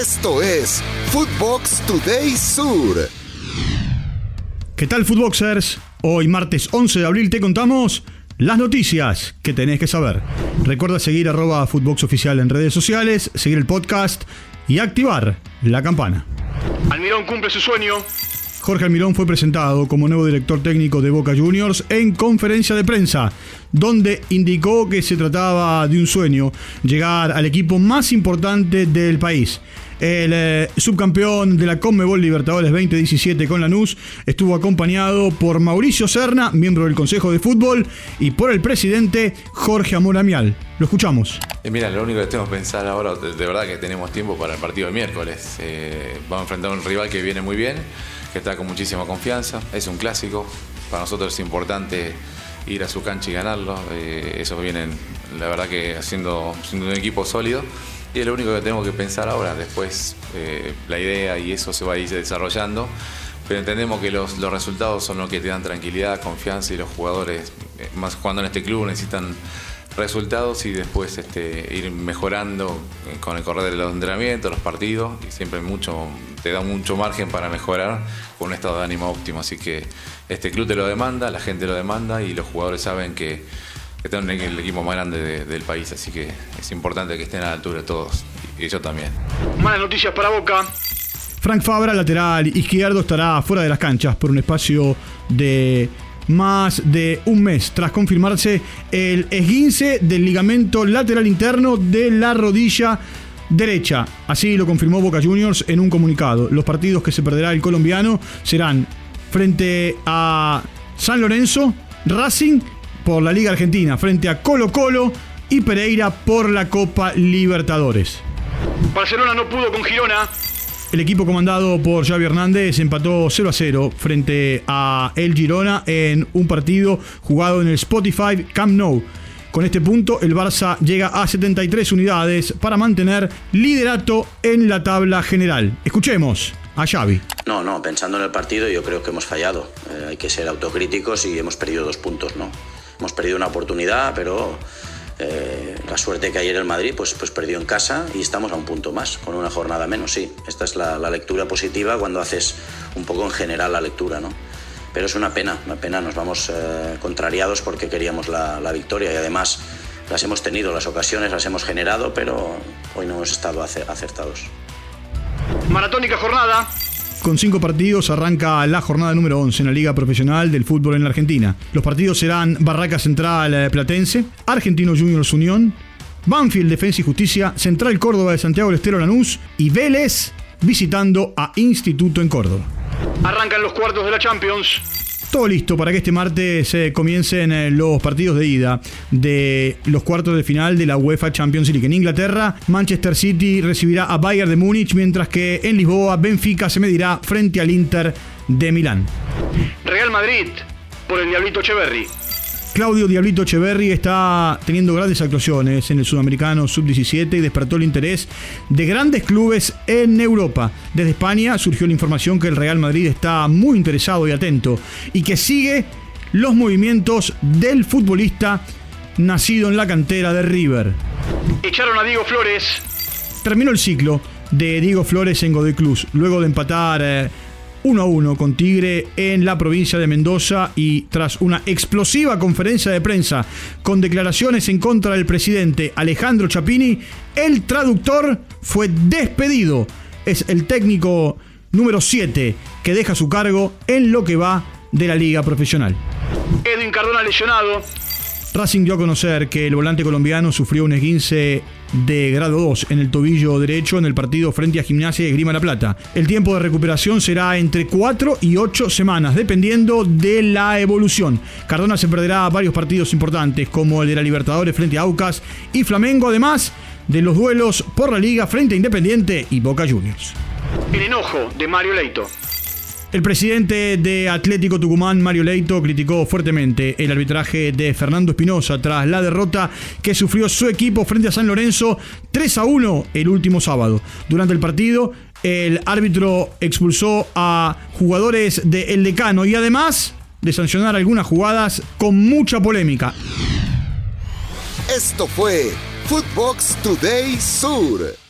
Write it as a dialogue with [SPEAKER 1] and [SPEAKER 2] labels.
[SPEAKER 1] Esto es Footbox Today Sur.
[SPEAKER 2] ¿Qué tal, Footboxers? Hoy, martes 11 de abril, te contamos las noticias que tenés que saber. Recuerda seguir arroba Footbox Oficial en redes sociales, seguir el podcast y activar la campana.
[SPEAKER 3] Almirón cumple su sueño.
[SPEAKER 2] Jorge Almirón fue presentado como nuevo director técnico de Boca Juniors en conferencia de prensa, donde indicó que se trataba de un sueño, llegar al equipo más importante del país. El eh, subcampeón de la Conmebol Libertadores 2017 con Lanús estuvo acompañado por Mauricio Serna, miembro del Consejo de Fútbol, y por el presidente Jorge Amoramial. Lo escuchamos.
[SPEAKER 4] Eh, mira, lo único que tengo que pensar ahora, de, de verdad que tenemos tiempo para el partido del miércoles. Eh, vamos a enfrentar a un rival que viene muy bien, que está con muchísima confianza. Es un clásico. Para nosotros es importante ir a su cancha y ganarlo. Eh, esos vienen, la verdad que haciendo, siendo un equipo sólido. Y es lo único que tenemos que pensar ahora. Después eh, la idea y eso se va a ir desarrollando. Pero entendemos que los, los resultados son los que te dan tranquilidad, confianza y los jugadores, eh, más jugando en este club, necesitan resultados y después este, ir mejorando con el correr de los los partidos y siempre mucho, te da mucho margen para mejorar con un estado de ánimo óptimo. Así que este club te lo demanda, la gente lo demanda y los jugadores saben que, que tienen el equipo más grande de- del país. Así que es importante que estén a la altura todos y yo también.
[SPEAKER 3] Malas noticias para Boca.
[SPEAKER 2] Frank Fabra, lateral izquierdo, estará fuera de las canchas por un espacio de más de un mes tras confirmarse el esguince del ligamento lateral interno de la rodilla derecha. Así lo confirmó Boca Juniors en un comunicado. Los partidos que se perderá el colombiano serán frente a San Lorenzo, Racing por la Liga Argentina, frente a Colo Colo y Pereira por la Copa Libertadores.
[SPEAKER 3] Barcelona no pudo con Girona.
[SPEAKER 2] El equipo comandado por Xavi Hernández empató 0 a 0 frente a El Girona en un partido jugado en el Spotify Camp Nou. Con este punto, el Barça llega a 73 unidades para mantener liderato en la tabla general. Escuchemos a Xavi.
[SPEAKER 5] No, no, pensando en el partido yo creo que hemos fallado. Eh, hay que ser autocríticos y hemos perdido dos puntos, ¿no? Hemos perdido una oportunidad, pero eh, la suerte que ayer el Madrid pues, pues perdió en casa y estamos a un punto más, con una jornada menos, sí. Esta es la, la lectura positiva cuando haces un poco en general la lectura, ¿no? Pero es una pena, una pena, nos vamos eh, contrariados porque queríamos la, la victoria y además las hemos tenido, las ocasiones las hemos generado, pero hoy no hemos estado ace- acertados.
[SPEAKER 3] Maratónica jornada.
[SPEAKER 2] Con cinco partidos arranca la jornada número 11 en la Liga Profesional del Fútbol en la Argentina. Los partidos serán Barraca Central eh, Platense, Argentino Juniors Unión, Banfield Defensa y Justicia, Central Córdoba de Santiago del Estero Lanús y Vélez visitando a Instituto en Córdoba.
[SPEAKER 3] Arrancan los cuartos de la Champions.
[SPEAKER 2] Todo listo para que este martes eh, comiencen eh, los partidos de ida de los cuartos de final de la UEFA Champions League. En Inglaterra, Manchester City recibirá a Bayern de Múnich, mientras que en Lisboa, Benfica se medirá frente al Inter de Milán.
[SPEAKER 3] Real Madrid por el Diablito Echeverry.
[SPEAKER 2] Claudio Diablito Echeverry está teniendo grandes actuaciones en el sudamericano sub-17 y despertó el interés de grandes clubes en Europa. Desde España surgió la información que el Real Madrid está muy interesado y atento y que sigue los movimientos del futbolista nacido en la cantera de River.
[SPEAKER 3] Echaron a Diego Flores.
[SPEAKER 2] Terminó el ciclo de Diego Flores en Godoy Cruz, luego de empatar eh, 1 a 1 con Tigre en la provincia de Mendoza y tras una explosiva conferencia de prensa con declaraciones en contra del presidente Alejandro Chapini, el traductor fue despedido. Es el técnico número 7 que deja su cargo en lo que va de la liga profesional.
[SPEAKER 3] Edwin Cardona lesionado.
[SPEAKER 2] Racing dio a conocer que el volante colombiano sufrió un esguince de grado 2 en el tobillo derecho en el partido frente a Gimnasia y Grima La Plata. El tiempo de recuperación será entre 4 y 8 semanas, dependiendo de la evolución. Cardona se perderá varios partidos importantes, como el de la Libertadores frente a Aucas y Flamengo, además de los duelos por la Liga frente a Independiente y Boca Juniors.
[SPEAKER 3] El enojo de Mario Leito.
[SPEAKER 2] El presidente de Atlético Tucumán, Mario Leito, criticó fuertemente el arbitraje de Fernando Espinosa tras la derrota que sufrió su equipo frente a San Lorenzo 3 a 1 el último sábado. Durante el partido, el árbitro expulsó a jugadores de El Decano y además de sancionar algunas jugadas con mucha polémica.
[SPEAKER 1] Esto fue Footbox Today Sur.